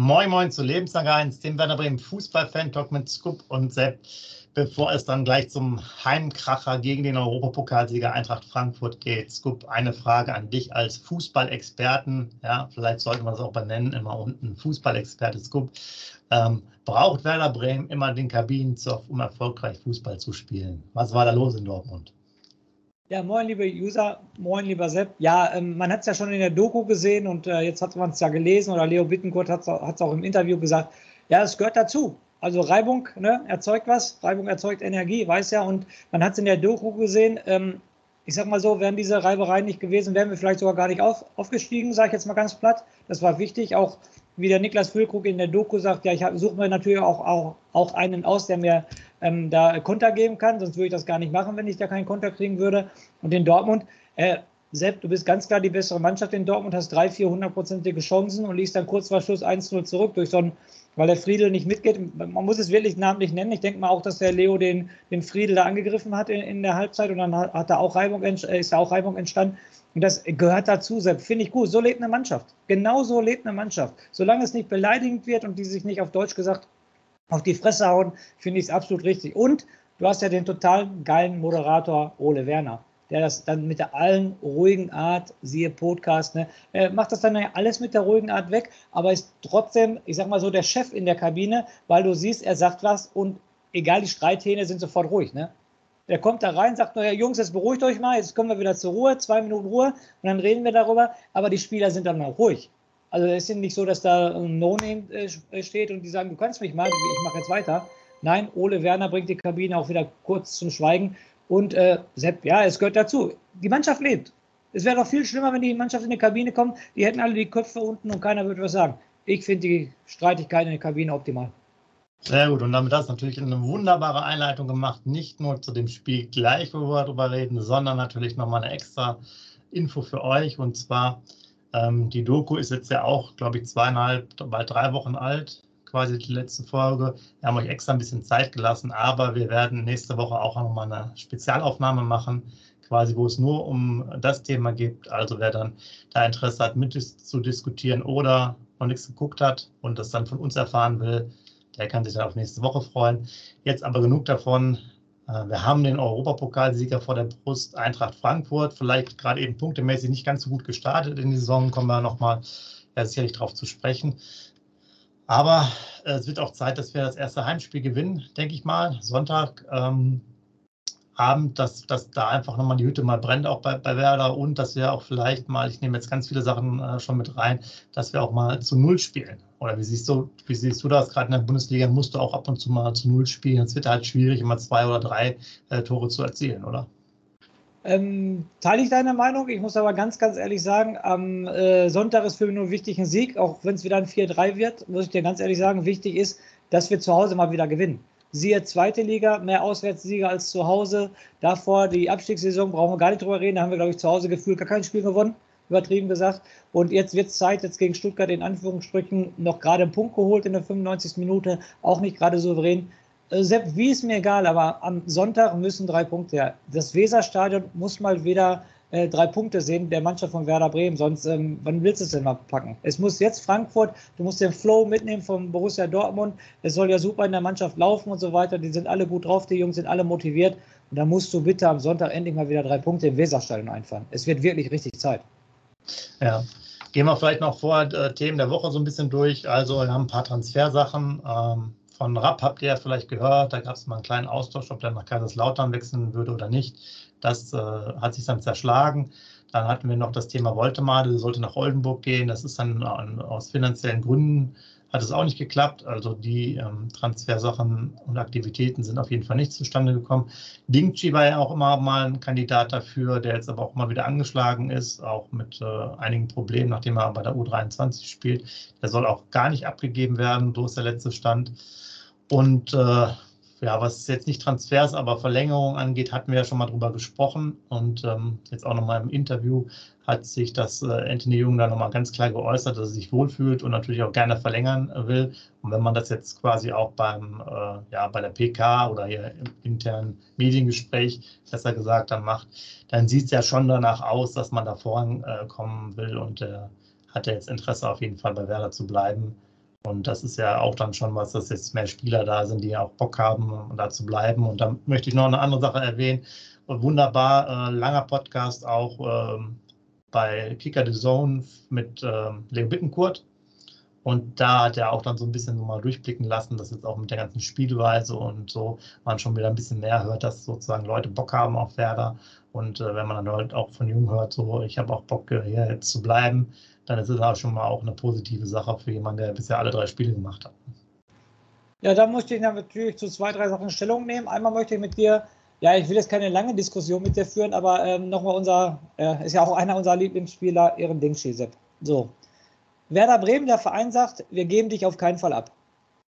Moin Moin zu Lebenslang 1, dem Werder Bremen Fußball-Fan-Talk mit Scoop und Sepp, bevor es dann gleich zum Heimkracher gegen den Europapokalsieger Eintracht Frankfurt geht. Scoop, eine Frage an dich als Fußballexperten, ja, vielleicht sollten wir es auch benennen, immer unten, Fußballexperte Scoop. Ähm, braucht Werder Bremen immer den Kabinenzoff, um erfolgreich Fußball zu spielen? Was war da los in Dortmund? Ja, moin, liebe User, moin, lieber Sepp. Ja, ähm, man hat es ja schon in der Doku gesehen und äh, jetzt hat man es ja gelesen oder Leo Bittencourt hat es auch im Interview gesagt. Ja, es gehört dazu. Also Reibung ne, erzeugt was, Reibung erzeugt Energie, weiß ja. Und man hat es in der Doku gesehen. Ähm, ich sag mal so, wären diese Reibereien nicht gewesen, wären wir vielleicht sogar gar nicht auf, aufgestiegen, sage ich jetzt mal ganz platt. Das war wichtig, auch wie der Niklas Füllkrug in der Doku sagt, ja, ich suche mir natürlich auch, auch, auch einen aus, der mir ähm, da Konter geben kann, sonst würde ich das gar nicht machen, wenn ich da keinen Konter kriegen würde. Und in Dortmund, äh, Sepp, du bist ganz klar die bessere Mannschaft in Dortmund, hast drei, vier hundertprozentige Chancen und liegst dann kurz vor Schluss 1-0 zurück durch so ein, weil der Friedel nicht mitgeht. Man muss es wirklich namentlich nennen. Ich denke mal auch, dass der Leo den, den Friedel da angegriffen hat in, in der Halbzeit und dann hat, hat da auch Reibung, äh, ist da auch Reibung entstanden. Und das gehört dazu. Finde ich gut. So lebt eine Mannschaft. Genau so lebt eine Mannschaft. Solange es nicht beleidigend wird und die sich nicht auf Deutsch gesagt auf die Fresse hauen, finde ich es absolut richtig. Und du hast ja den total geilen Moderator Ole Werner, der das dann mit der allen ruhigen Art, siehe Podcast, ne, äh, macht das dann ja alles mit der ruhigen Art weg, aber ist trotzdem, ich sag mal so, der Chef in der Kabine, weil du siehst, er sagt was und egal, die Streithähne sind sofort ruhig, ne? Der kommt da rein, sagt nur, ja, Jungs, jetzt beruhigt euch mal, jetzt kommen wir wieder zur Ruhe, zwei Minuten Ruhe und dann reden wir darüber, aber die Spieler sind dann auch ruhig. Also es ist nicht so, dass da ein No-Name äh, steht und die sagen, du kannst mich mal, ich mache jetzt weiter. Nein, Ole Werner bringt die Kabine auch wieder kurz zum Schweigen. Und äh, Sepp, ja, es gehört dazu. Die Mannschaft lebt. Es wäre doch viel schlimmer, wenn die Mannschaft in die Kabine kommt. Die hätten alle die Köpfe unten und keiner würde was sagen. Ich finde die Streitigkeit in der Kabine optimal. Sehr gut. Und damit hast du natürlich eine wunderbare Einleitung gemacht. Nicht nur zu dem Spiel gleich, wo wir darüber reden, sondern natürlich nochmal eine extra Info für euch. Und zwar ähm, die Doku ist jetzt ja auch, glaube ich, zweieinhalb, bald drei Wochen alt, quasi die letzte Folge. Wir haben euch extra ein bisschen Zeit gelassen, aber wir werden nächste Woche auch nochmal eine Spezialaufnahme machen, quasi, wo es nur um das Thema geht. Also wer dann da Interesse hat, mit zu diskutieren oder noch nichts geguckt hat und das dann von uns erfahren will, der kann sich dann auf nächste Woche freuen. Jetzt aber genug davon. Äh, wir haben den Europapokalsieger vor der Brust, Eintracht Frankfurt, vielleicht gerade eben punktemäßig nicht ganz so gut gestartet in die Saison, kommen wir nochmal ja, sicherlich darauf zu sprechen. Aber äh, es wird auch Zeit, dass wir das erste Heimspiel gewinnen, denke ich mal. Sonntag ähm, Abend, dass, dass da einfach nochmal die Hütte mal brennt, auch bei, bei Werder und dass wir auch vielleicht mal, ich nehme jetzt ganz viele Sachen äh, schon mit rein, dass wir auch mal zu Null spielen. Oder wie siehst du, wie siehst du das? Gerade in der Bundesliga musst du auch ab und zu mal zu Null spielen. Es wird halt schwierig, immer zwei oder drei äh, Tore zu erzielen, oder? Ähm, teile ich deine Meinung. Ich muss aber ganz, ganz ehrlich sagen, am äh, Sonntag ist für mich nur wichtig ein Sieg, auch wenn es wieder ein 4-3 wird, muss ich dir ganz ehrlich sagen, wichtig ist, dass wir zu Hause mal wieder gewinnen. Siehe zweite Liga, mehr Auswärtssieger als zu Hause. Davor die Abstiegssaison, brauchen wir gar nicht drüber reden. Da haben wir, glaube ich, zu Hause gefühlt gar kein Spiel gewonnen, übertrieben gesagt. Und jetzt wird es Zeit, jetzt gegen Stuttgart in Anführungsstrichen noch gerade einen Punkt geholt in der 95. Minute, auch nicht gerade souverän. Äh, Sepp, wie ist mir egal, aber am Sonntag müssen drei Punkte her. Das Weserstadion muss mal wieder äh, drei Punkte sehen der Mannschaft von Werder Bremen. Sonst, ähm, wann willst du es denn mal packen? Es muss jetzt Frankfurt, du musst den Flow mitnehmen vom Borussia Dortmund. Es soll ja super in der Mannschaft laufen und so weiter. Die sind alle gut drauf, die Jungs sind alle motiviert. Und da musst du bitte am Sonntag endlich mal wieder drei Punkte im Weserstadion einfahren. Es wird wirklich richtig Zeit. Ja. Gehen wir vielleicht noch vor äh, Themen der Woche so ein bisschen durch. Also wir haben ein paar Transfersachen. Ähm, von Rapp habt ihr ja vielleicht gehört, da gab es mal einen kleinen Austausch, ob der nach Kaiserslautern wechseln würde oder nicht. Das äh, hat sich dann zerschlagen. Dann hatten wir noch das Thema Woltemade, sollte nach Oldenburg gehen. Das ist dann aus finanziellen Gründen hat es auch nicht geklappt. Also die ähm, Transfersachen und Aktivitäten sind auf jeden Fall nicht zustande gekommen. Dingchi war ja auch immer mal ein Kandidat dafür, der jetzt aber auch mal wieder angeschlagen ist, auch mit äh, einigen Problemen, nachdem er bei der U23 spielt. Der soll auch gar nicht abgegeben werden, so ist der letzte Stand. Und äh, ja, was jetzt nicht Transfers, aber Verlängerung angeht, hatten wir ja schon mal drüber gesprochen. Und ähm, jetzt auch nochmal im Interview hat sich das äh, Anthony Jung da nochmal ganz klar geäußert, dass er sich wohlfühlt und natürlich auch gerne verlängern will. Und wenn man das jetzt quasi auch beim, äh, ja, bei der PK oder hier im internen Mediengespräch besser gesagt dann macht, dann sieht es ja schon danach aus, dass man da vorankommen äh, will und äh, hat er jetzt Interesse auf jeden Fall bei Werder zu bleiben. Und das ist ja auch dann schon was, dass jetzt mehr Spieler da sind, die auch Bock haben, da zu bleiben. Und da möchte ich noch eine andere Sache erwähnen. Wunderbar, äh, langer Podcast auch äh, bei Kicker the Zone mit äh, Leo Bittenkurt. Und da hat er auch dann so ein bisschen so mal durchblicken lassen, dass jetzt auch mit der ganzen Spielweise und so man schon wieder ein bisschen mehr hört, dass sozusagen Leute Bock haben auf Werder. Und äh, wenn man dann halt auch von Jung hört, so ich habe auch Bock hier jetzt zu bleiben, dann ist es auch schon mal auch eine positive Sache für jemanden, der bisher alle drei Spiele gemacht hat. Ja, da möchte ich natürlich zu zwei, drei Sachen Stellung nehmen. Einmal möchte ich mit dir, ja, ich will jetzt keine lange Diskussion mit dir führen, aber ähm, nochmal unser, äh, ist ja auch einer unserer Lieblingsspieler, Ehren Dingschi, So. Werder Bremen, der Verein sagt, wir geben dich auf keinen Fall ab.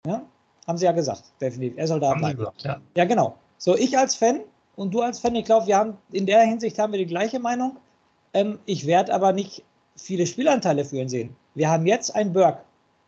Ja? Haben sie ja gesagt, definitiv. Er soll da haben bleiben. Gesagt, ja. ja, genau. So, ich als Fan und du als Fan, ich glaube, wir haben in der Hinsicht haben wir die gleiche Meinung. Ähm, ich werde aber nicht viele Spielanteile für ihn sehen. Wir haben jetzt einen Burke,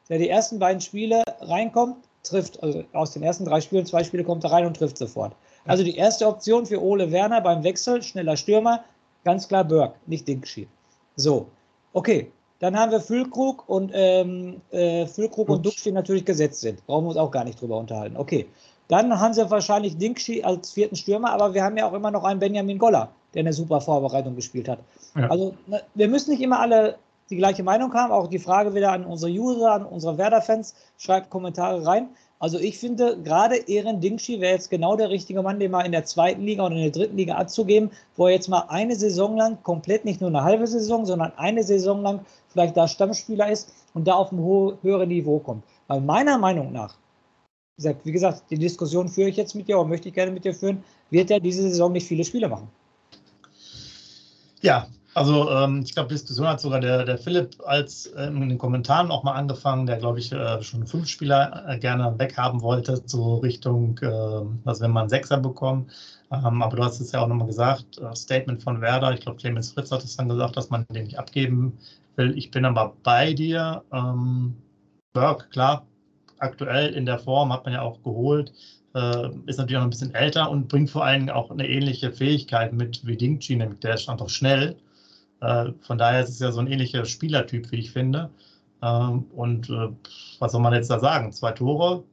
der die ersten beiden Spiele reinkommt, trifft, also aus den ersten drei Spielen, zwei Spiele kommt er rein und trifft sofort. Also die erste Option für Ole Werner beim Wechsel, schneller Stürmer, ganz klar Burke, nicht Dingschi. So, okay. Dann haben wir Füllkrug und ähm, äh, Füllkrug und Duxch, die natürlich gesetzt sind. Brauchen wir uns auch gar nicht drüber unterhalten. Okay. Dann haben sie wahrscheinlich Dingschi als vierten Stürmer, aber wir haben ja auch immer noch einen Benjamin Goller, der eine super Vorbereitung gespielt hat. Ja. Also ne, wir müssen nicht immer alle die gleiche Meinung haben. Auch die Frage wieder an unsere User, an unsere Werder-Fans. Schreibt Kommentare rein. Also ich finde, gerade Ehren Dingschi wäre jetzt genau der richtige Mann, den mal in der zweiten Liga oder in der dritten Liga abzugeben, wo er jetzt mal eine Saison lang komplett nicht nur eine halbe Saison, sondern eine Saison lang vielleicht da Stammspieler ist und da auf ein höheres Niveau kommt. Weil meiner Meinung nach, wie gesagt, die Diskussion führe ich jetzt mit dir und möchte ich gerne mit dir führen, wird er diese Saison nicht viele Spiele machen. Ja, also ähm, ich glaube, die Diskussion hat sogar der, der Philipp als äh, in den Kommentaren auch mal angefangen, der glaube ich äh, schon fünf Spieler äh, gerne weghaben wollte, so Richtung, äh, was wenn man Sechser bekommt. Ähm, aber du hast es ja auch nochmal gesagt, äh, Statement von Werder, ich glaube Clemens Fritz hat es dann gesagt, dass man den nicht abgeben will. Ich bin aber bei dir. Ähm, Burke, klar, aktuell in der Form hat man ja auch geholt äh, ist natürlich auch ein bisschen älter und bringt vor allem auch eine ähnliche Fähigkeit mit wie Dingchi, nämlich der ist einfach schnell. Äh, von daher ist es ja so ein ähnlicher Spielertyp, wie ich finde. Ähm, und äh, was soll man jetzt da sagen? Zwei Tore.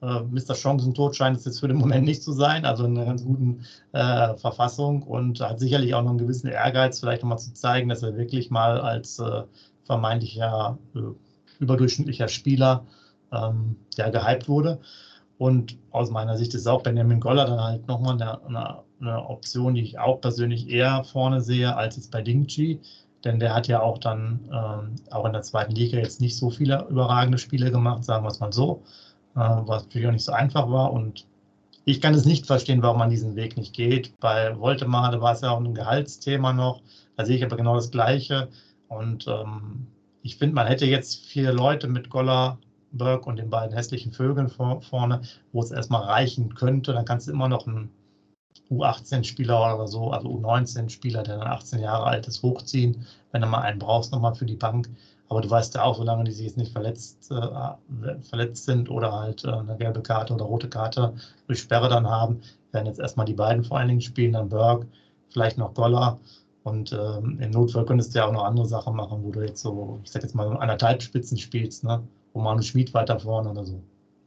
Äh, Mr. Chancentod scheint es jetzt für den Moment nicht zu sein, also in einer ganz guten äh, Verfassung und hat sicherlich auch noch einen gewissen Ehrgeiz, vielleicht nochmal zu zeigen, dass er wirklich mal als äh, vermeintlicher überdurchschnittlicher Spieler ähm, ja, gehypt wurde. Und aus meiner Sicht ist auch Benjamin Goller dann halt nochmal eine, eine, eine, Option, die ich auch persönlich eher vorne sehe, als jetzt bei Dingchi. Denn der hat ja auch dann ähm, auch in der zweiten Liga jetzt nicht so viele überragende Spiele gemacht, sagen wir es mal so, äh, was natürlich auch nicht so einfach war. Und ich kann es nicht verstehen, warum man diesen Weg nicht geht. Bei Woltemade war es ja auch ein Gehaltsthema noch. Da sehe ich aber genau das Gleiche. Und ähm, ich finde, man hätte jetzt vier Leute mit Goller Burke und den beiden hässlichen Vögeln vor, vorne, wo es erstmal reichen könnte. Dann kannst du immer noch einen U18-Spieler oder so, also U19-Spieler, der dann 18 Jahre alt ist, hochziehen, wenn du mal einen brauchst, nochmal für die Bank. Aber du weißt ja auch, solange die sich jetzt nicht verletzt, äh, verletzt sind oder halt äh, eine gelbe Karte oder rote Karte durch Sperre dann haben, werden jetzt erstmal die beiden vor allen Dingen spielen, dann Burke, vielleicht noch Goller. Und ähm, im Notfall könntest du ja auch noch andere Sachen machen, wo du jetzt so, ich sag jetzt mal, anderthalb Spitzen spielst, ne? Romano Schmid weiter vorne oder so.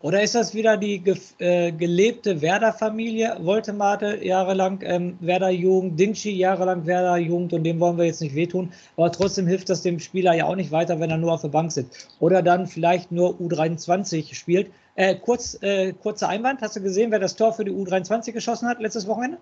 Oder ist das wieder die ge äh, gelebte Werder-Familie? Woltemate jahrelang ähm, Werder-Jugend, Dinci jahrelang Werder-Jugend und dem wollen wir jetzt nicht wehtun. Aber trotzdem hilft das dem Spieler ja auch nicht weiter, wenn er nur auf der Bank sitzt. Oder dann vielleicht nur U23 spielt. Äh, kurz, äh, kurzer Einwand, hast du gesehen, wer das Tor für die U23 geschossen hat letztes Wochenende?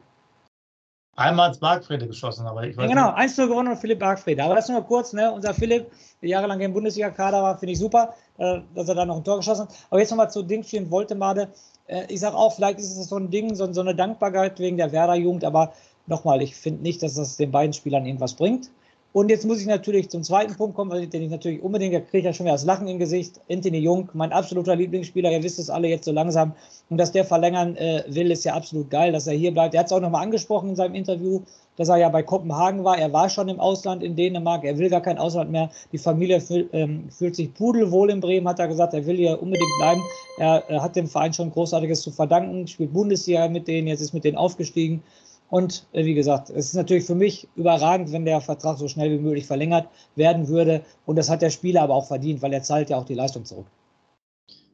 Einmal ins Bargfrede geschossen, aber ich weiß ja, Genau, 1-0 gewonnen und Philipp Bargfrede. Aber das nur kurz, ne? Unser Philipp, der jahrelang im Bundesliga-Kader war, finde ich super, äh, dass er da noch ein Tor geschossen hat. Aber jetzt nochmal zu Dingchi und Woltemade. Äh, ich sage auch, vielleicht ist es so ein Ding, so, so eine Dankbarkeit wegen der Werder-Jugend, aber nochmal, ich finde nicht, dass das den beiden Spielern irgendwas bringt. Und jetzt muss ich natürlich zum zweiten Punkt kommen, den ich natürlich unbedingt, da kriege ich ja schon wieder das Lachen im Gesicht. Anthony Jung, mein absoluter Lieblingsspieler, ihr wisst es alle jetzt so langsam. Und dass der verlängern äh, will, ist ja absolut geil, dass er hier bleibt. Er hat es auch nochmal angesprochen in seinem Interview, dass er ja bei Kopenhagen war. Er war schon im Ausland in Dänemark, er will gar kein Ausland mehr. Die Familie fühl, ähm, fühlt sich pudelwohl in Bremen, hat er gesagt, er will hier unbedingt bleiben. Er, er hat dem Verein schon Großartiges zu verdanken, spielt Bundesliga mit denen, jetzt ist mit denen aufgestiegen. Und äh, wie gesagt, es ist natürlich für mich überragend, wenn der Vertrag so schnell wie möglich verlängert werden würde. Und das hat der Spieler aber auch verdient, weil er zahlt ja auch die Leistung zurück.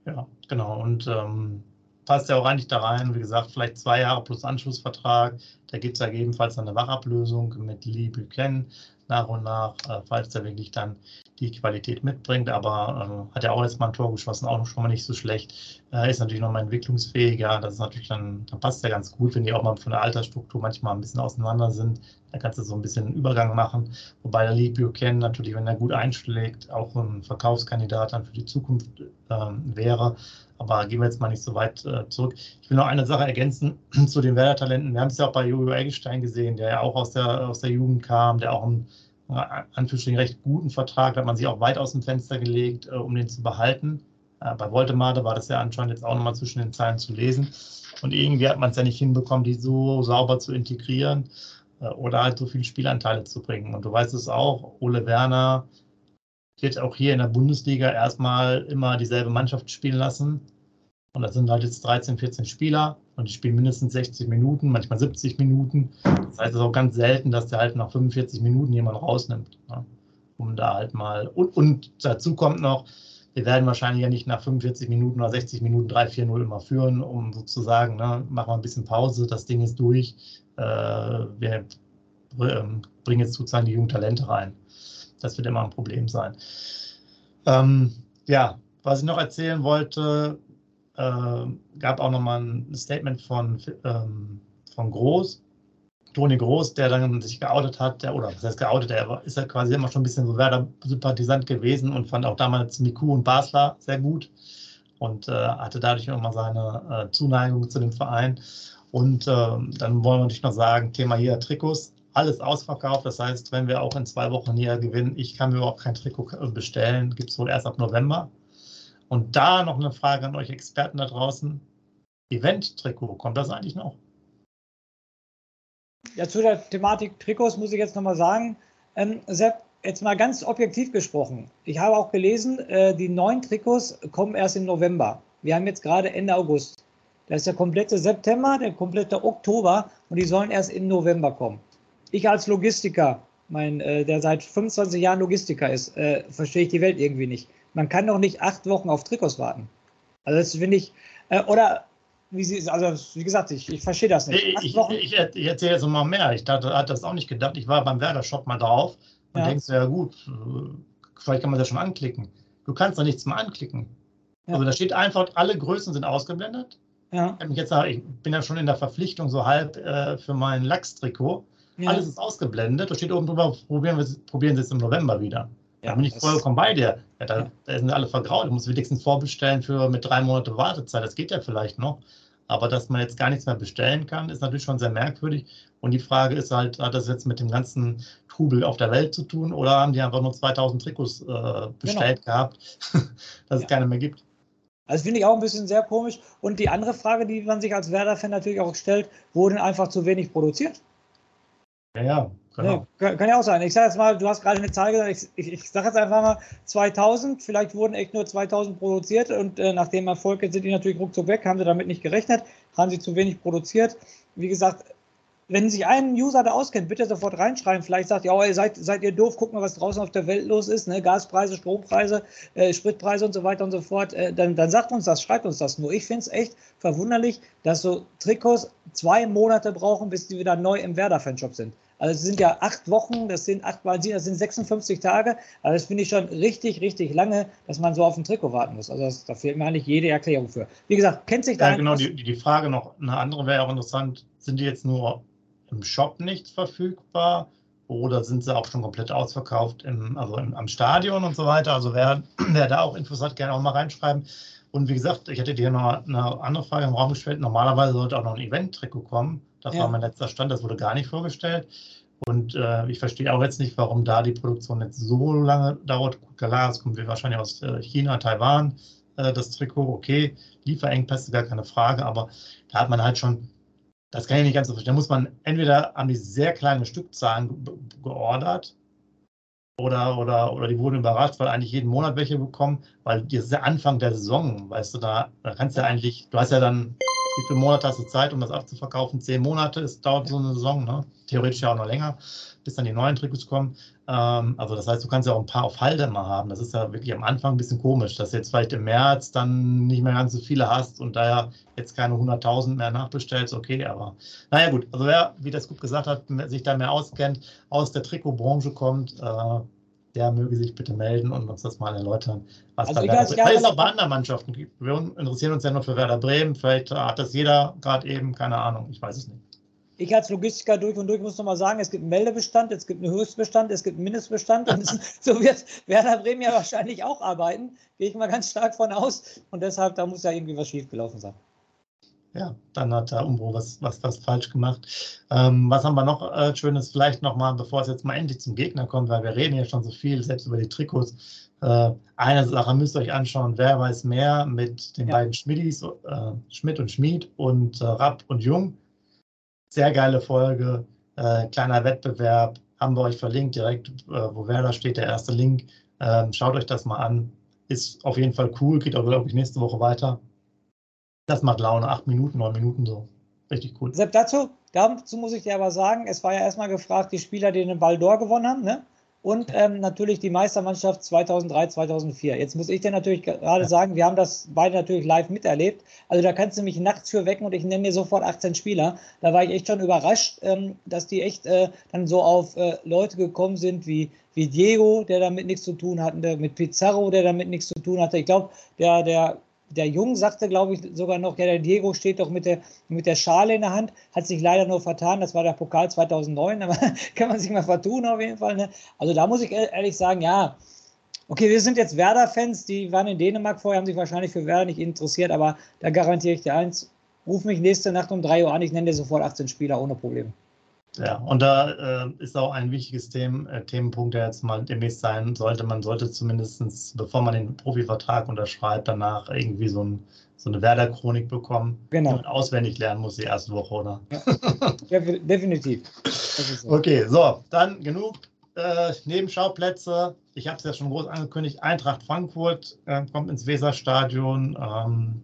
Ja, genau. Und ähm, passt ja auch eigentlich da rein. Wie gesagt, vielleicht zwei Jahre plus Anschlussvertrag. Da gibt es ja gegebenenfalls eine Wachablösung mit Lee Buchanan nach und nach, äh, falls er wirklich dann die Qualität mitbringt. Aber äh, hat ja auch jetzt mal ein Tor geschossen, auch schon mal nicht so schlecht. Äh, ist natürlich noch mal entwicklungsfähig. Ja, das ist natürlich dann, dann passt ja ganz gut, wenn die auch mal von der Altersstruktur manchmal ein bisschen auseinander sind. Da kannst du so ein bisschen einen Übergang machen. Wobei der Lee Buchanan natürlich, wenn er gut einschlägt, auch ein Verkaufskandidat dann für die Zukunft ähm, wäre. Aber gehen wir jetzt mal nicht so weit äh, zurück. Ich will noch eine Sache ergänzen zu den Werder-Talenten. Wir haben es ja auch bei Jojo Eggestein gesehen, der ja auch aus der, aus der Jugend kam, der auch einen Anführungsstrichen recht guten Vertrag, da hat man sich auch weit aus dem Fenster gelegt, äh, um den zu behalten. Äh, bei Voltemade war das ja anscheinend jetzt auch nochmal zwischen den Zeilen zu lesen. Und irgendwie hat man es ja nicht hinbekommen, die so sauber zu integrieren äh, oder halt so viele Spielanteile zu bringen. Und du weißt es auch, Ole Werner wird auch hier in der Bundesliga erstmal immer dieselbe Mannschaft spielen lassen. Und das sind halt jetzt 13, 14 Spieler und die spielen mindestens 60 Minuten, manchmal 70 Minuten. Das heißt, es ist auch ganz selten, dass der halt nach 45 Minuten jemand rausnimmt, ne? um da halt mal. Und, und, dazu kommt noch, wir werden wahrscheinlich ja nicht nach 45 Minuten oder 60 Minuten 3-4-0 immer führen, um sozusagen, ne, machen wir ein bisschen Pause, das Ding ist durch. Äh, wir äh, bringen jetzt sozusagen die jungen Talente rein. Das wird immer ein Problem sein. Ähm, ja, was ich noch erzählen wollte, äh, gab auch nochmal ein Statement von, ähm, von Groß, Toni Groß, der dann sich geoutet hat, der, oder was heißt geoutet, der ist ja quasi immer schon ein bisschen so Werder-Sympathisant gewesen und fand auch damals Miku und Basler sehr gut und äh, hatte dadurch immer seine äh, Zuneigung zu dem Verein. Und äh, dann wollen wir natürlich noch sagen, Thema hier Trikots alles ausverkauft. Das heißt, wenn wir auch in zwei Wochen hier gewinnen, ich kann mir überhaupt kein Trikot bestellen, gibt es wohl erst ab November. Und da noch eine Frage an euch Experten da draußen. Event-Trikot, kommt das eigentlich noch? Ja, zu der Thematik Trikots muss ich jetzt nochmal sagen, ähm, Sepp, jetzt mal ganz objektiv gesprochen. Ich habe auch gelesen, äh, die neuen Trikots kommen erst im November. Wir haben jetzt gerade Ende August. Das ist der komplette September, der komplette Oktober und die sollen erst im November kommen ich als Logistiker, mein, äh, der seit 25 Jahren Logistiker ist, äh, verstehe ich die Welt irgendwie nicht. Man kann doch nicht acht Wochen auf Trikots warten. Also das finde ich, äh, oder wie sie, also wie gesagt, ich, ich verstehe das nicht. Ich, ich, ich, erzähle jetzt mal mehr. Ich hatte, hatte das auch nicht gedacht. Ich war beim Werder-Shop mal drauf und ja. denkst, ja gut, äh, vielleicht kann man das schon anklicken. Du kannst da nichts mehr anklicken. Ja. Also da steht einfach, alle Größen sind ausgeblendet. Ja. Ich, jetzt, ich bin ja schon in der Verpflichtung so halb äh, für mein Lachs-Trikot. Ja. Alles ist ausgeblendet. Da steht oben drüber, probieren, wir, probieren Sie es im November wieder. Ja, da bin ich vollkommen bei dir. Ja, da, ja. da sind alle vergraut. Du musst wenigstens vorbestellen für mit drei Monate Wartezeit. Das geht ja vielleicht noch. Aber dass man jetzt gar nichts mehr bestellen kann, ist natürlich schon sehr merkwürdig. Und die Frage ist halt, hat das jetzt mit dem ganzen Trubel auf der Welt zu tun oder haben die einfach nur 2000 Trikots äh, bestellt genau. gehabt, dass es keine mehr gibt? Also finde ich auch ein bisschen sehr komisch. Und die andere Frage, die man sich als Werder-Fan natürlich auch stellt, wurden einfach zu wenig produziert? Ja, ja, genau. Ja, kann, ja auch sein. Ich sage jetzt mal, du hast gerade eine Zahl gesagt, ich, ich, ich sage jetzt einfach mal 2000, vielleicht wurden echt nur 2000 produziert und äh, nach dem Erfolg sind die natürlich ruckzuck weg, haben sie damit nicht gerechnet, haben sie zu wenig produziert. Wie gesagt, wenn sich ein User da auskennt, bitte sofort reinschreiben. Vielleicht sagt, ja, ihr seid, seid ihr doof, guckt mal, was draußen auf der Welt los ist, ne? Gaspreise, Strompreise, äh, Spritpreise und so weiter und so fort. Äh, dann, dann sagt uns das, schreibt uns das nur. Ich finde es echt verwunderlich, dass so Trikots zwei Monate brauchen, bis die wieder neu im Werder-Fanshop sind. Also es sind ja acht Wochen, das sind acht mal sieben, das sind 56 Tage. Also das finde ich schon richtig, richtig lange, dass man so auf ein Trikot warten muss. Also das, da fehlt mir eigentlich jede Erklärung für. Wie gesagt, kennt sich da. Ja, genau, die, die Frage noch, eine andere wäre auch interessant, sind die jetzt nur im Shop nicht verfügbar? Oder sind sie auch schon komplett ausverkauft im, also im, am Stadion und so weiter? Also wer, wer da auch Infos hat, gerne auch mal reinschreiben. Und wie gesagt, ich hätte dir noch eine andere Frage im Raum gestellt. Normalerweise sollte auch noch ein Event-Trikot kommen. Das ja. war mein letzter Stand, das wurde gar nicht vorgestellt. Und äh, ich verstehe auch jetzt nicht, warum da die Produktion jetzt so lange dauert. Gut, klar, es kommt wahrscheinlich aus äh, China, Taiwan, äh, das Trikot, okay, Lieferengpässe, gar keine Frage, aber da hat man halt schon, das kann ich nicht ganz so verstehen, da muss man entweder an die sehr kleine Stückzahlen geordert oder, oder, oder die wurden überrascht, weil eigentlich jeden Monat welche bekommen, weil das ist der Anfang der Saison, weißt du, da, da kannst du ja eigentlich, du hast ja dann wie viele Monate hast du Zeit, um das abzuverkaufen? Zehn Monate, es dauert so eine Saison, ne? theoretisch ja auch noch länger, bis dann die neuen Trikots kommen. Ähm, also das heißt, du kannst ja auch ein paar auf Halde immer haben. Das ist ja wirklich am Anfang ein bisschen komisch, dass du jetzt vielleicht im März dann nicht mehr ganz so viele hast und daher jetzt keine 100.000 mehr nachbestellst, okay, aber naja gut, also wer, wie das gut gesagt hat, sich da mehr auskennt, aus der Trikotbranche kommt, äh, der möge sich bitte melden und uns das mal erläutern, was also da Werder Bremen, es auch bei anderen Mannschaften gibt. Wir interessieren uns ja nur für Werder Bremen, vielleicht hat das jeder gerade eben, keine Ahnung, ich weiß es nicht. Ich als Logistiker durch und durch muss noch mal sagen, es gibt einen Meldebestand, es gibt einen Höchstbestand, es gibt einen Mindestbestand und so wird Werder Bremen ja wahrscheinlich auch arbeiten, gehe ich mal ganz stark von aus und deshalb, da muss ja irgendwie was schiefgelaufen sein ja, dann hat der Umbro was, was, was falsch gemacht. Ähm, was haben wir noch äh, Schönes? Vielleicht nochmal, bevor es jetzt mal endlich zum Gegner kommt, weil wir reden ja schon so viel, selbst über die Trikots. Äh, eine Sache müsst ihr euch anschauen, wer weiß mehr mit den ja. beiden Schmidis, äh, Schmidt und Schmid und äh, Rapp und Jung. Sehr geile Folge, äh, kleiner Wettbewerb, haben wir euch verlinkt, direkt, äh, wo wer da steht, der erste Link. Ähm, schaut euch das mal an. Ist auf jeden Fall cool, geht auch, glaube ich, nächste Woche weiter. Das macht Laune, acht Minuten, neun Minuten so. Richtig cool. Sepp, dazu, dazu muss ich dir aber sagen, es war ja erstmal gefragt, die Spieler, die den Ball d'Or gewonnen haben, ne? Und ähm, natürlich die Meistermannschaft 2003, 2004. Jetzt muss ich dir natürlich gerade sagen, wir haben das beide natürlich live miterlebt. Also da kannst du mich nachts für wecken und ich nenne dir sofort 18 Spieler. Da war ich echt schon überrascht, ähm, dass die echt äh, dann so auf äh, Leute gekommen sind wie, wie Diego, der damit nichts zu tun hatte, mit Pizarro, der damit nichts zu tun hatte. Ich glaube, der, der der Jung sagte, glaube ich, sogar noch, ja, der Diego steht doch mit der, mit der Schale in der Hand, hat sich leider nur vertan, das war der Pokal 2009, aber kann man sich mal vertun auf jeden Fall. Ne? Also da muss ich ehrlich sagen, ja, okay, wir sind jetzt Werder-Fans, die waren in Dänemark vorher, haben sich wahrscheinlich für Werder nicht interessiert, aber da garantiere ich dir eins, ruf mich nächste Nacht um 3 Uhr an, ich nenne dir sofort 18 Spieler ohne Probleme. Ja, und da äh, ist auch ein wichtiges Themen, äh, Themenpunkt, der jetzt mal demnächst sein sollte. Man sollte zumindest, bevor man den Profivertrag unterschreibt, danach irgendwie so, ein, so eine Werder-Chronik bekommen. Genau. Und auswendig lernen muss die erste Woche, oder? Ja, definitiv. So. Okay, so, dann genug äh, Nebenschauplätze. Ich habe es ja schon groß angekündigt. Eintracht Frankfurt äh, kommt ins Weserstadion. Ähm,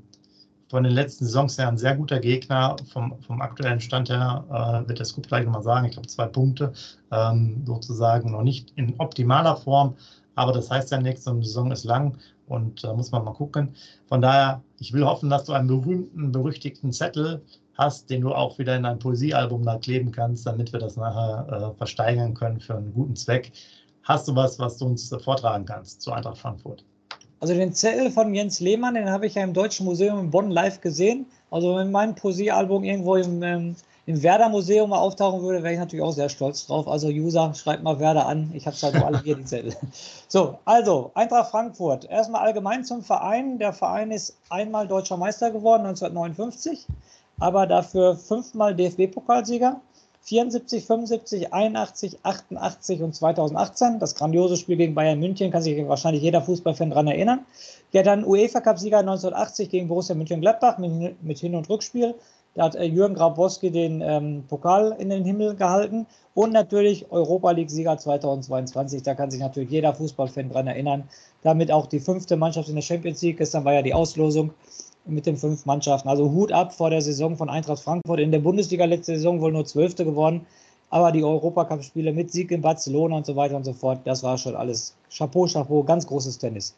von den letzten Saisons her ein sehr guter Gegner. Vom, vom aktuellen Stand her äh, wird der Scoop gleich nochmal sagen. Ich glaube, zwei Punkte ähm, sozusagen noch nicht in optimaler Form. Aber das heißt ja nichts, so eine Saison ist lang und da äh, muss man mal gucken. Von daher, ich will hoffen, dass du einen berühmten, berüchtigten Zettel hast, den du auch wieder in dein Poesiealbum kleben kannst, damit wir das nachher äh, versteigern können für einen guten Zweck. Hast du was, was du uns äh, vortragen kannst zu Eintracht Frankfurt? Also den Zettel von Jens Lehmann, den habe ich ja im Deutschen Museum in Bonn live gesehen. Also wenn mein Poesiealbum irgendwo im, ähm, im Werder Museum mal auftauchen würde, wäre ich natürlich auch sehr stolz drauf. Also User, schreibt mal Werder an. Ich habe es halt alle hier, die Zettel. So, also Eintracht Frankfurt. Erstmal allgemein zum Verein. Der Verein ist einmal deutscher Meister geworden, 1959, aber dafür fünfmal DFB-Pokalsieger. 74, 75, 81, 88 und 2018. Das grandiose Spiel gegen Bayern München kann sich wahrscheinlich jeder Fußballfan daran erinnern. Ja, dann UEFA-Cup-Sieger 1980 gegen Borussia Mönchengladbach mit, mit Hin- und Rückspiel. Da hat äh, Jürgen Grabowski den ähm, Pokal in den Himmel gehalten. Und natürlich Europa League-Sieger 2022. Da kann sich natürlich jeder Fußballfan daran erinnern. Damit auch die fünfte Mannschaft in der Champions League. Gestern war ja die Auslosung. Mit den fünf Mannschaften. Also Hut ab vor der Saison von Eintracht Frankfurt. In der Bundesliga letzte Saison wohl nur Zwölfte geworden. Aber die Europacup-Spiele mit Sieg in Barcelona und so weiter und so fort, das war schon alles Chapeau, Chapeau, ganz großes Tennis.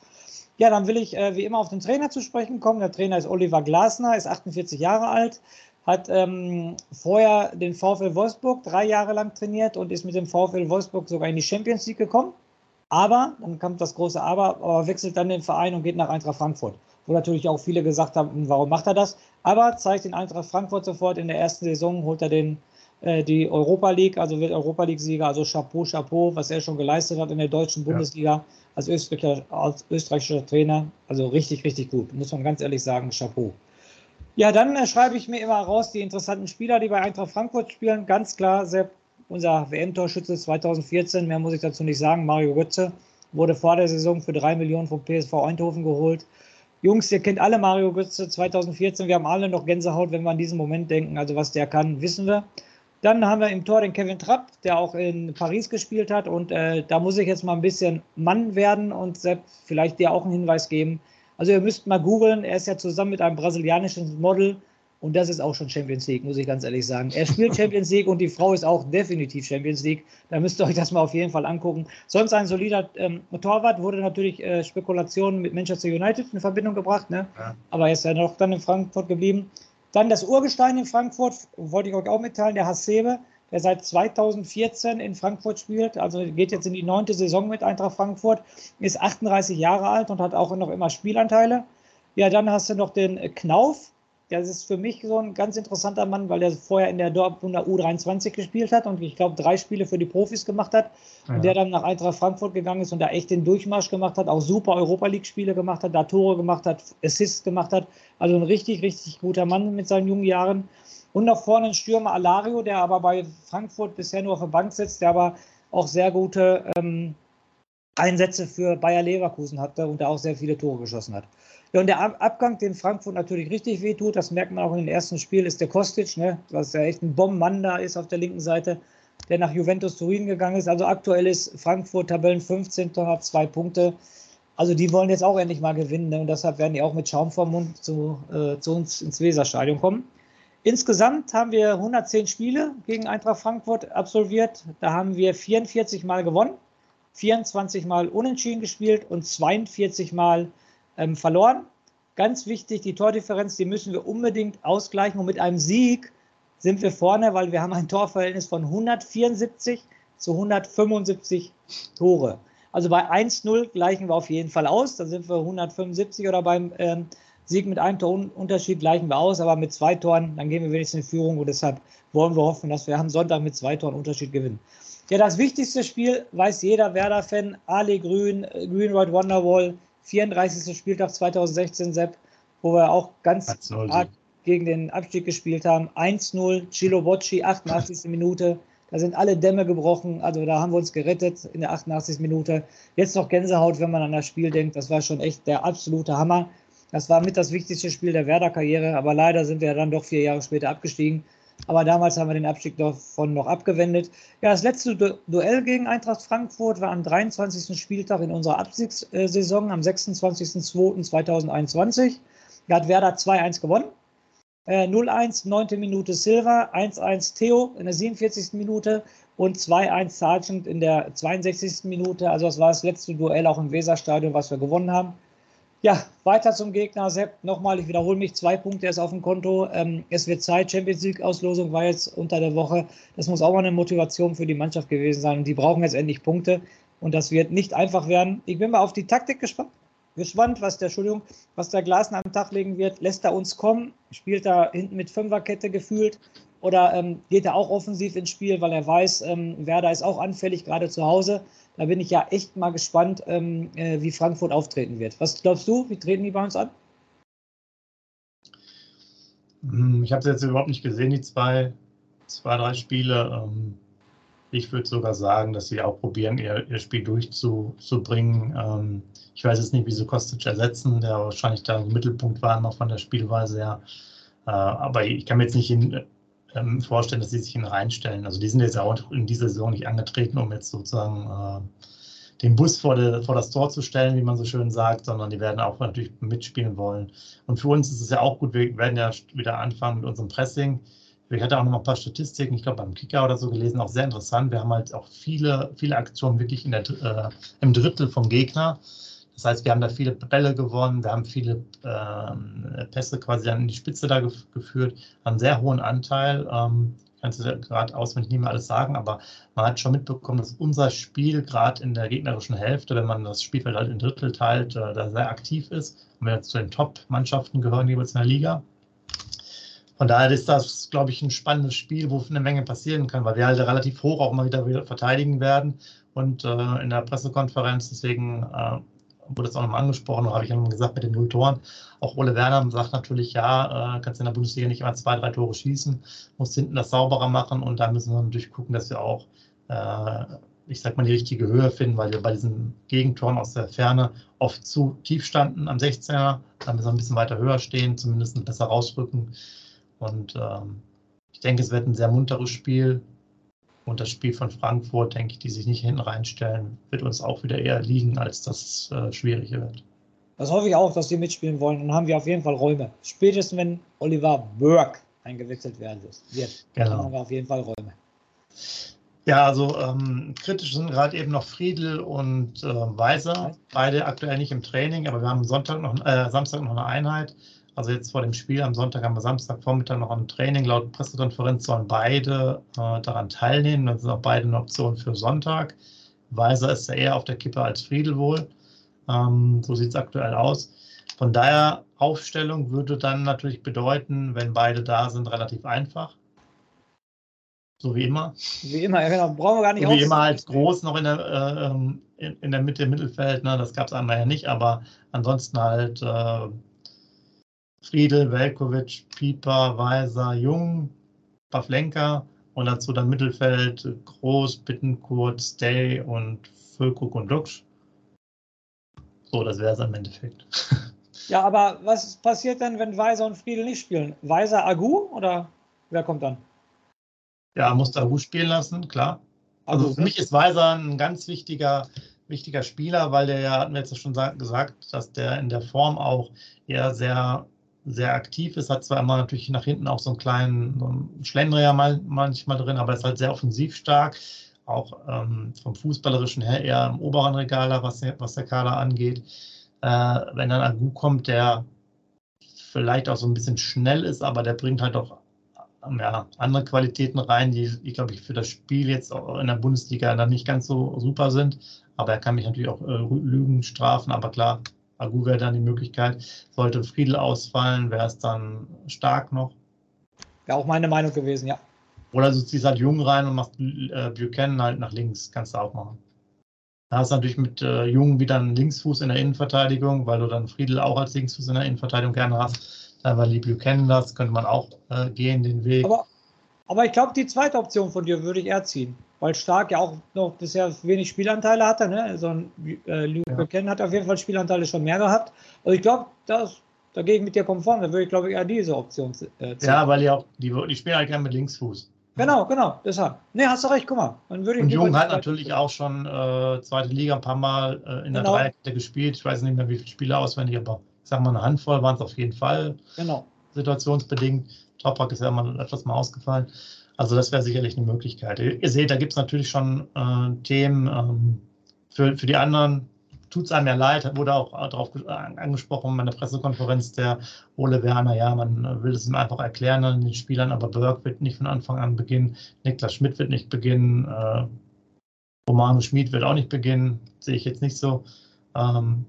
Ja, dann will ich äh, wie immer auf den Trainer zu sprechen kommen. Der Trainer ist Oliver Glasner, ist 48 Jahre alt, hat ähm, vorher den VfL Wolfsburg drei Jahre lang trainiert und ist mit dem VfL Wolfsburg sogar in die Champions League gekommen. Aber, dann kommt das große Aber, aber wechselt dann den Verein und geht nach Eintracht Frankfurt. Wo natürlich auch viele gesagt haben, hm, warum macht er das? Aber zeigt den Eintracht Frankfurt sofort in der ersten Saison, holt er den, äh, die Europa League, also wird Europa League-Sieger, also Chapeau, Chapeau, was er schon geleistet hat in der deutschen Bundesliga. Als österreichischer, als österreichischer Trainer. Also richtig, richtig gut, muss man ganz ehrlich sagen, Chapeau. Ja, dann äh, schreibe ich mir immer raus die interessanten Spieler, die bei Eintracht Frankfurt spielen. Ganz klar, Sepp, unser WM-Torschütze 2014, mehr muss ich dazu nicht sagen, Mario Götze, wurde vor der Saison für drei Millionen vom PSV Eindhoven geholt. Jungs, ihr kennt alle Mario Götze 2014. Wir haben alle noch Gänsehaut, wenn wir an diesen Moment denken. Also was der kann, wissen wir. Dann haben wir im Tor den Kevin Trapp, der auch in Paris gespielt hat. Und äh, da muss ich jetzt mal ein bisschen Mann werden und Sepp, vielleicht dir auch einen Hinweis geben. Also ihr müsst mal googeln, er ist ja zusammen mit einem brasilianischen Model und das ist auch schon Champions League, muss ich ganz ehrlich sagen. Er spielt Champions League und die Frau ist auch definitiv Champions League. Da müsst ihr euch das mal auf jeden Fall angucken. Sonst ein solider ähm, Torwart, wurde natürlich äh, Spekulationen mit Manchester United in Verbindung gebracht, ne? Ja. aber er ist ja noch dann in Frankfurt geblieben. Dann das Urgestein in Frankfurt, wollte ich euch auch mitteilen, der Hasebe, der seit 2014 in Frankfurt spielt, also geht jetzt in die neunte Saison mit Eintracht Frankfurt, ist 38 Jahre alt und hat auch noch immer Spielanteile. Ja, dann hast du noch den Knauf, das ist für mich so ein ganz interessanter Mann, weil er vorher in der Dortmunder U23 gespielt hat und ich glaube drei Spiele für die Profis gemacht hat. Ja. Und der dann nach Eintracht Frankfurt gegangen ist und da echt den Durchmarsch gemacht hat, auch super Europa League-Spiele gemacht hat, da Tore gemacht hat, Assists gemacht hat. Also ein richtig, richtig guter Mann mit seinen jungen Jahren. Und noch vorne ein Stürmer Alario, der aber bei Frankfurt bisher nur auf der Bank sitzt, der aber auch sehr gute ähm, Einsätze für Bayer Leverkusen hatte und da auch sehr viele Tore geschossen hat. Ja, und der Abgang, den Frankfurt natürlich richtig wehtut, das merkt man auch in den ersten Spiel, ist der Kostic, ne? was ja echt ein Bombenmann da ist auf der linken Seite, der nach Juventus Turin gegangen ist. Also aktuell ist Frankfurt Tabellen 15. hat zwei Punkte. Also die wollen jetzt auch endlich mal gewinnen ne? und deshalb werden die auch mit Schaum vom Mund zu, äh, zu uns ins Weserstadion kommen. Insgesamt haben wir 110 Spiele gegen Eintracht Frankfurt absolviert. Da haben wir 44 Mal gewonnen, 24 Mal unentschieden gespielt und 42 Mal ähm, verloren. Ganz wichtig, die Tordifferenz, die müssen wir unbedingt ausgleichen. Und mit einem Sieg sind wir vorne, weil wir haben ein Torverhältnis von 174 zu 175 Tore. Also bei 1-0 gleichen wir auf jeden Fall aus. Da sind wir 175 oder beim ähm, Sieg mit einem Torunterschied gleichen wir aus. Aber mit zwei Toren, dann gehen wir wenigstens in Führung. Und deshalb wollen wir hoffen, dass wir am Sonntag mit zwei Toren Unterschied gewinnen. Ja, das wichtigste Spiel weiß jeder Werder-Fan. Ali Grün, äh, Green White Wonderwall 34. Spieltag 2016, Sepp, wo wir auch ganz hart gegen den Abstieg gespielt haben. 1-0, Chilo Bocci, 88. Minute. Da sind alle Dämme gebrochen. Also da haben wir uns gerettet in der 88. Minute. Jetzt noch Gänsehaut, wenn man an das Spiel denkt. Das war schon echt der absolute Hammer. Das war mit das wichtigste Spiel der Werder-Karriere. Aber leider sind wir dann doch vier Jahre später abgestiegen. Aber damals haben wir den Abstieg davon noch abgewendet. Ja, das letzte du Duell gegen Eintracht Frankfurt war am 23. Spieltag in unserer Abstiegssaison am 26.02.2021. Da hat Werder 2-1 gewonnen. Äh, 0-1, 9. Minute Silva, 1-1 Theo in der 47. Minute und 2-1 Sargent in der 62. Minute. Also das war das letzte Duell auch im Weserstadion, was wir gewonnen haben. Ja, weiter zum Gegner. Sepp, nochmal, ich wiederhole mich, zwei Punkte ist auf dem Konto. Ähm, es wird Zeit, Champions League-Auslosung war jetzt unter der Woche. Das muss auch mal eine Motivation für die Mannschaft gewesen sein. Und die brauchen jetzt endlich Punkte. Und das wird nicht einfach werden. Ich bin mal auf die Taktik gespannt. Gespannt, was der, Entschuldigung, was der Glasner am Tag legen wird. Lässt er uns kommen? Spielt er hinten mit Fünferkette gefühlt? Oder ähm, geht er auch offensiv ins Spiel, weil er weiß, ähm, Werder ist auch anfällig, gerade zu Hause. Da bin ich ja echt mal gespannt, ähm, äh, wie Frankfurt auftreten wird. Was glaubst du? Wie treten die bei uns an? Hm, ich habe es jetzt überhaupt nicht gesehen, die zwei, zwei drei Spiele. Ähm, ich würde sogar sagen, dass sie auch probieren, ihr, ihr Spiel durchzubringen. Ähm, ich weiß jetzt nicht, wie sie Kostic ersetzen, der wahrscheinlich da im Mittelpunkt war noch von der Spielweise her. Äh, aber ich kann mir jetzt nicht in, ähm, vorstellen, dass sie sich ihn reinstellen. Also die sind jetzt auch in dieser Saison nicht angetreten, um jetzt sozusagen äh, den Bus vor, der, vor das Tor zu stellen, wie man so schön sagt, sondern die werden auch natürlich mitspielen wollen. Und für uns ist es ja auch gut, wir werden ja wieder anfangen mit unserem Pressing. Ich hatte auch noch ein paar Statistiken, ich glaube beim Kicker oder so gelesen, auch sehr interessant. Wir haben halt auch viele, viele Aktionen wirklich der, äh, im Drittel vom Gegner. Das heißt, wir haben da viele Bälle gewonnen, wir haben viele äh, Pässe quasi dann in die Spitze da geführt, haben einen sehr hohen Anteil. Ähm, kannst du gerade auswendig nicht mehr alles sagen, aber man hat schon mitbekommen, dass unser Spiel gerade in der gegnerischen Hälfte, wenn man das Spielfeld halt in Drittel teilt, äh, da sehr aktiv ist und wir zu den Top-Mannschaften gehören jeweils in der Liga. Von daher ist das, glaube ich, ein spannendes Spiel, wo eine Menge passieren kann, weil wir halt relativ hoch auch mal wieder verteidigen werden. Und äh, in der Pressekonferenz, deswegen äh, wurde es auch nochmal angesprochen, habe ich nochmal gesagt mit den Null Toren. Auch Ole Werner sagt natürlich, ja, äh, kannst in der Bundesliga nicht immer zwei, drei Tore schießen, musst hinten das sauberer machen und da müssen wir natürlich gucken, dass wir auch, äh, ich sag mal, die richtige Höhe finden, weil wir bei diesen Gegentoren aus der Ferne oft zu tief standen am 16er. Da müssen wir ein bisschen weiter höher stehen, zumindest besser rausrücken. Und ähm, ich denke, es wird ein sehr munteres Spiel. Und das Spiel von Frankfurt, denke ich, die sich nicht hinten reinstellen, wird uns auch wieder eher liegen, als dass es äh, schwieriger wird. Das hoffe ich auch, dass die mitspielen wollen. Dann haben wir auf jeden Fall Räume. Spätestens wenn Oliver Burke eingewechselt werden wird, genau. dann haben wir auf jeden Fall Räume. Ja, also ähm, kritisch sind gerade eben noch Friedel und äh, Weiser, beide aktuell nicht im Training, aber wir haben Sonntag noch, äh, Samstag noch eine Einheit. Also jetzt vor dem Spiel am Sonntag haben wir Samstagvormittag noch ein Training. Laut Pressekonferenz sollen beide äh, daran teilnehmen. Das sind auch beide eine Option für Sonntag. Weiser ist ja eher auf der Kippe als Friedel wohl. Ähm, so sieht es aktuell aus. Von daher, Aufstellung würde dann natürlich bedeuten, wenn beide da sind, relativ einfach. So wie immer. Wie immer, ja genau. Brauchen wir gar nicht so Wie immer halt groß noch in der, äh, ähm, in, in, der Mitte im Mittelfeld. Ne? Das gab es einmal ja nicht, aber ansonsten halt äh, Friedel, Velkovic, Pieper, Weiser, Jung, Pavlenka und dazu dann Mittelfeld Groß, Bittenkurt, Stay und Füllkrug und Duxch. So, das wäre es im Endeffekt. Ja, aber was passiert denn, wenn Weiser und Friedel nicht spielen? Weiser Agu oder wer kommt dann? Ja, muss Agu spielen lassen, klar. Also für mich ist Weiser ein ganz wichtiger, wichtiger Spieler, weil der ja, hatten wir jetzt schon gesagt, dass der in der Form auch eher sehr sehr aktiv ist, hat zwar immer natürlich nach hinten auch so einen kleinen so Schlendrier mal, manchmal drin, aber ist halt sehr offensiv stark, auch ähm, vom Fußballerischen her eher im oberen Regal, was, was der Kader angeht. Äh, wenn dann Agu kommt, der vielleicht auch so ein bisschen schnell ist, aber der bringt halt auch ähm, ja, andere Qualitäten rein, die, die glaube ich, für das Spiel jetzt auch in der Bundesliga dann nicht ganz so super sind. Aber er kann mich natürlich auch äh, Lügen strafen, aber klar, Agu wäre dann die Möglichkeit. Sollte Friedel ausfallen, wäre es dann stark noch. Wäre auch meine Meinung gewesen, ja. Oder du ziehst halt Jung rein und machst äh, Buchanan halt nach links. Kannst du auch machen. Da hast du natürlich mit äh, Jung wieder einen Linksfuß in der Innenverteidigung, weil du dann Friedel auch als Linksfuß in der Innenverteidigung gerne hast. Dann war die Buchanan das, könnte man auch äh, gehen, den Weg. Aber, aber ich glaube, die zweite Option von dir würde ich eher ziehen weil Stark ja auch noch bisher wenig Spielanteile hatte. Ne? Also äh, Luke ja. Buchanan hat auf jeden Fall Spielanteile schon mehr gehabt. Also ich glaube, das dagegen mit dir konform, da würde ich glaube ich eher diese Option äh, ziehen. Ja, weil die auch, die, die spielen halt gerne mit Linksfuß. Genau, genau, deshalb. Ne, hast du recht, guck mal. Dann würde ich Und Jung hat natürlich auch schon äh, zweite Liga ein paar Mal äh, in genau. der Dreierkette gespielt. Ich weiß nicht mehr, wie viele Spiele auswendig, aber ich sag mal, eine Handvoll waren es auf jeden Fall. Genau. Situationsbedingt. Toprak ist ja immer etwas mal ausgefallen. Also das wäre sicherlich eine Möglichkeit. Ihr seht, da gibt es natürlich schon äh, Themen ähm, für, für die anderen. Tut es einem ja leid, wurde auch darauf angesprochen in der Pressekonferenz der Ole Werner. Ja, man will es ihm einfach erklären an den Spielern, aber Berg wird nicht von Anfang an beginnen. Niklas Schmidt wird nicht beginnen. Äh, Romano Schmid wird auch nicht beginnen. Sehe ich jetzt nicht so. Ähm,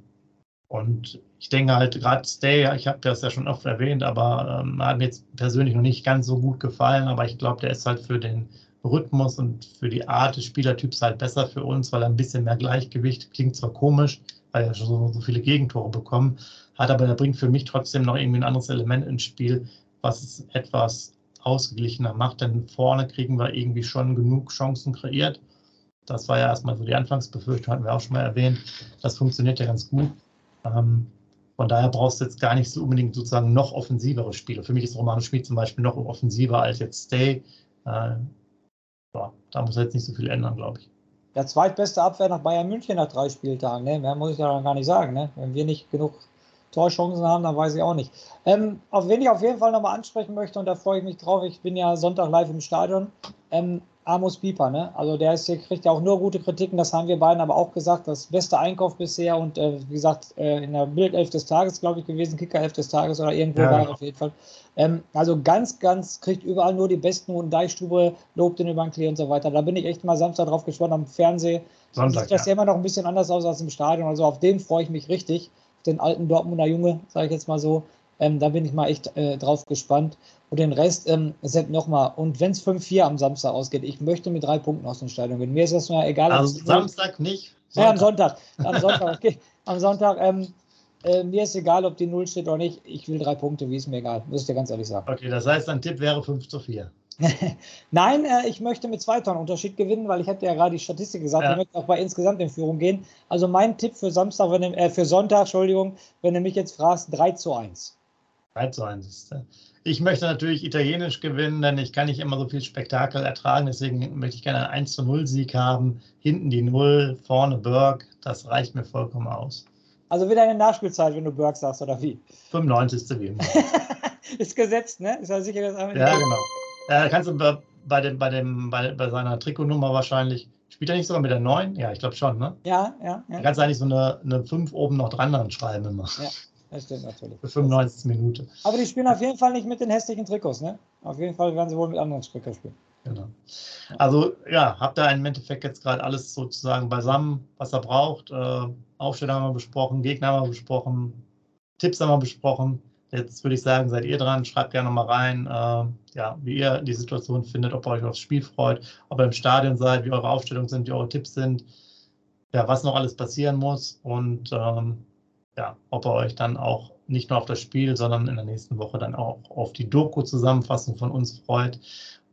und ich denke halt, gerade Stay, ich habe das ja schon oft erwähnt, aber ähm, hat mir jetzt persönlich noch nicht ganz so gut gefallen, aber ich glaube, der ist halt für den Rhythmus und für die Art des Spielertyps halt besser für uns, weil er ein bisschen mehr Gleichgewicht, klingt zwar komisch, weil er schon so, so viele Gegentore bekommen hat, aber er bringt für mich trotzdem noch irgendwie ein anderes Element ins Spiel, was es etwas ausgeglichener macht, denn vorne kriegen wir irgendwie schon genug Chancen kreiert. Das war ja erstmal so die Anfangsbefürchtung, hatten wir auch schon mal erwähnt. Das funktioniert ja ganz gut. Ähm, von daher brauchst du jetzt gar nicht so unbedingt sozusagen noch offensivere Spiele. Für mich ist Romano Schmid zum Beispiel noch offensiver als jetzt Stay. Äh, ja, da muss er jetzt nicht so viel ändern, glaube ich. der zweitbeste Abwehr nach Bayern München nach drei Spieltagen. Ne? Mehr muss ich da gar nicht sagen. Ne? Wenn wir nicht genug Torchancen haben, dann weiß ich auch nicht. Ähm, auf wen ich auf jeden Fall nochmal ansprechen möchte, und da freue ich mich drauf, ich bin ja Sonntag live im Stadion, ähm, Amos Pieper, ne? Also der ist, kriegt ja auch nur gute Kritiken, das haben wir beiden aber auch gesagt, das beste Einkauf bisher und äh, wie gesagt, äh, in der Bildelf des Tages, glaube ich, gewesen, Kickerelf des Tages oder irgendwo ja, war genau. auf jeden Fall. Ähm, also ganz, ganz, kriegt überall nur die besten und Deichstube lobt den über den Klee und so weiter. Da bin ich echt mal Samstag drauf gespannt am Fernsehen. Sonntag, sieht das ja immer noch ein bisschen anders aus als im Stadion, also auf den freue ich mich richtig, den alten Dortmunder Junge, sage ich jetzt mal so. Ähm, da bin ich mal echt äh, drauf gespannt. Und den Rest, ähm, Sepp, nochmal. Und wenn es 5-4 am Samstag ausgeht, ich möchte mit drei Punkten aus dem Stadion gehen. Mir ist das nur egal. Also Samstag nicht? Sonntag. Ja, am Sonntag. Am Sonntag, okay. Am Sonntag, ähm, äh, mir ist egal, ob die Null steht oder nicht. Ich will drei Punkte, wie ist mir egal. Muss ich dir ganz ehrlich sagen. Okay, das heißt, dein Tipp wäre 5 zu 4. Nein, äh, ich möchte mit zwei Tonnen Unterschied gewinnen, weil ich hatte ja gerade die Statistik gesagt, ja. ich möchte auch bei insgesamt in Führung gehen. Also mein Tipp für Samstag, wenn, äh, für Sonntag, Entschuldigung, wenn du mich jetzt fragst, 3 zu 1. 3 zu 1. Ich möchte natürlich italienisch gewinnen, denn ich kann nicht immer so viel Spektakel ertragen. Deswegen möchte ich gerne einen 1 zu 0 Sieg haben. Hinten die 0, vorne Berg. Das reicht mir vollkommen aus. Also wieder eine Nachspielzeit, wenn du Berg sagst, oder wie? 95. wie Ist gesetzt, ne? Ist ja sicher, dass Ja, genau. Ja, kannst du bei, dem, bei, dem, bei, bei seiner Trikotnummer wahrscheinlich. Spielt er nicht sogar mit der 9? Ja, ich glaube schon, ne? Ja, ja. ja. Da kannst du eigentlich so eine, eine 5 oben noch dran schreiben immer. Ja. Das stimmt natürlich. Für 95 Minuten. Aber die spielen auf jeden Fall nicht mit den hässlichen Trikots, ne? Auf jeden Fall werden sie wohl mit anderen Strickern spielen. Genau. Also ja, habt ihr im Endeffekt jetzt gerade alles sozusagen beisammen, was er braucht. Äh, Aufstellung haben wir besprochen, Gegner haben wir besprochen, Tipps haben wir besprochen. Jetzt würde ich sagen, seid ihr dran, schreibt gerne nochmal rein, äh, ja, wie ihr die Situation findet, ob ihr euch aufs Spiel freut, ob ihr im Stadion seid, wie eure Aufstellungen sind, wie eure Tipps sind, ja, was noch alles passieren muss und ähm, ja, ob ihr euch dann auch nicht nur auf das Spiel, sondern in der nächsten Woche dann auch auf die Doku-Zusammenfassung von uns freut.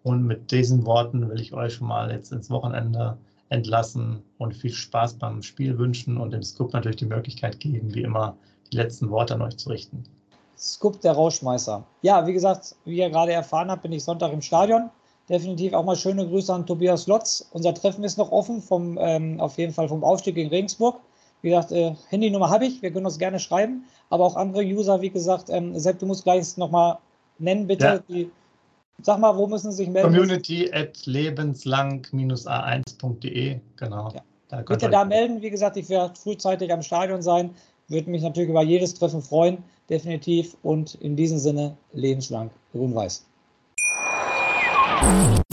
Und mit diesen Worten will ich euch schon mal jetzt ins Wochenende entlassen und viel Spaß beim Spiel wünschen und dem Scoop natürlich die Möglichkeit geben, wie immer die letzten Worte an euch zu richten. Scoop der Rauschmeißer. Ja, wie gesagt, wie ihr gerade erfahren habt, bin ich Sonntag im Stadion. Definitiv auch mal schöne Grüße an Tobias Lotz. Unser Treffen ist noch offen, vom, ähm, auf jeden Fall vom Aufstieg gegen Regensburg. Wie gesagt, äh, Handynummer habe ich, wir können uns gerne schreiben, aber auch andere User, wie gesagt, ähm, Sepp, du musst gleich nochmal nennen, bitte. Ja. Die, sag mal, wo müssen sie sich melden? Community at lebenslang-a1.de, genau. Ja. Da bitte da melden, wie gesagt, ich werde frühzeitig am Stadion sein, würde mich natürlich über jedes Treffen freuen, definitiv. Und in diesem Sinne, lebenslang grün-weiß.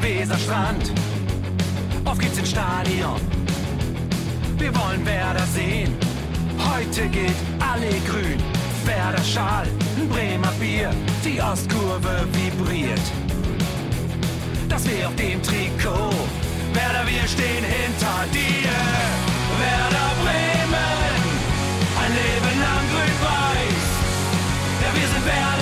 Weserstrand. Auf geht's ins Stadion. Wir wollen Werder sehen. Heute geht alle grün. Werder Schal, ein Bremer Bier. Die Ostkurve vibriert. Das wir auf dem Trikot. Werder, wir stehen hinter dir. Werder Bremen. Ein Leben lang grün-weiß. Ja, wir sind Werder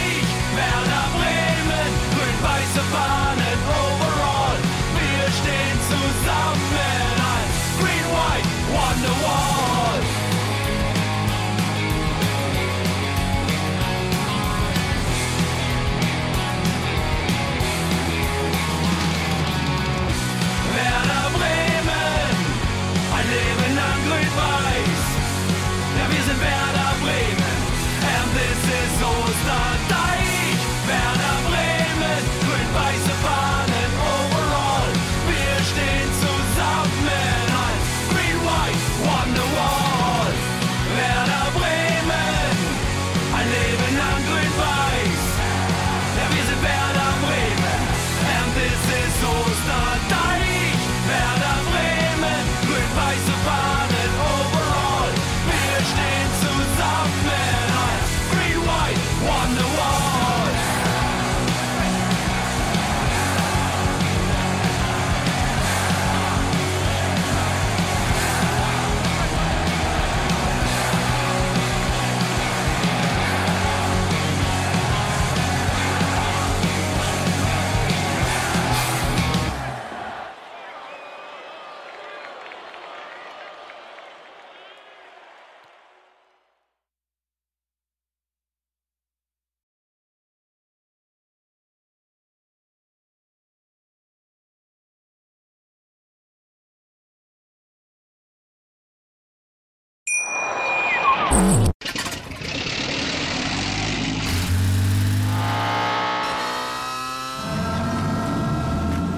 Fahnen overall. Wir stehen zusammen als Green White Wonderwall. Werder Bremen, ein Leben lang grün-weiß. Ja, wir sind Werder